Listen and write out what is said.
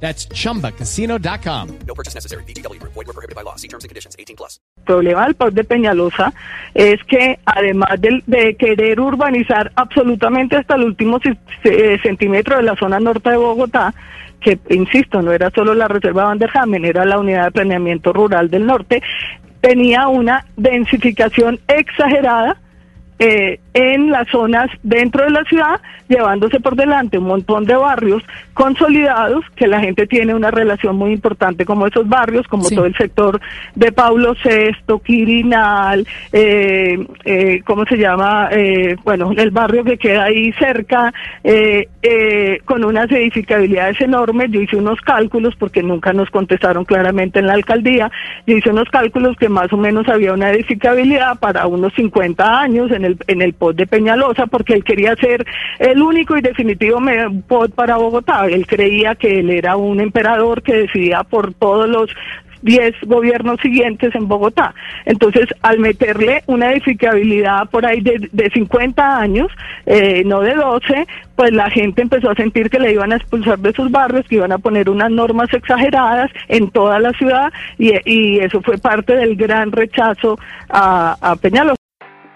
That's chumbacasino.com. No purchase necessary. BGW. Void were prohibited by law. See terms and conditions. 18 plus. El problema del POT de Peñalosa es que además del- de, querer urbanizar absolutamente hasta el último eh, centímetro de la zona norte de Bogotá, que insisto, no era solo la reserva Van der Hamen, era la unidad de planeamiento rural del norte, tenía una densificación exagerada eh, en las zonas dentro de la ciudad, llevándose por delante un montón de barrios consolidados, que la gente tiene una relación muy importante como esos barrios, como Sí. todo el sector de Paulo VI, Quirinal, eh, eh, ¿cómo se llama? Eh, bueno, el barrio que queda ahí cerca, eh, con unas edificabilidades enormes. Yo hice unos cálculos, porque nunca nos contestaron claramente en la alcaldía, yo hice unos cálculos que más o menos había una edificabilidad para unos 50 años en el, en el De Peñalosa, porque él quería ser el único y definitivo POT para Bogotá. Él creía que él era un emperador que decidía por todos los 10 gobiernos siguientes en Bogotá. Entonces, al meterle una edificabilidad por ahí de, de 50 años, eh, no de 12, pues la gente empezó a sentir que le iban a expulsar de sus barrios, que iban a poner unas normas exageradas en toda la ciudad y, eso fue parte del gran rechazo a Peñalosa.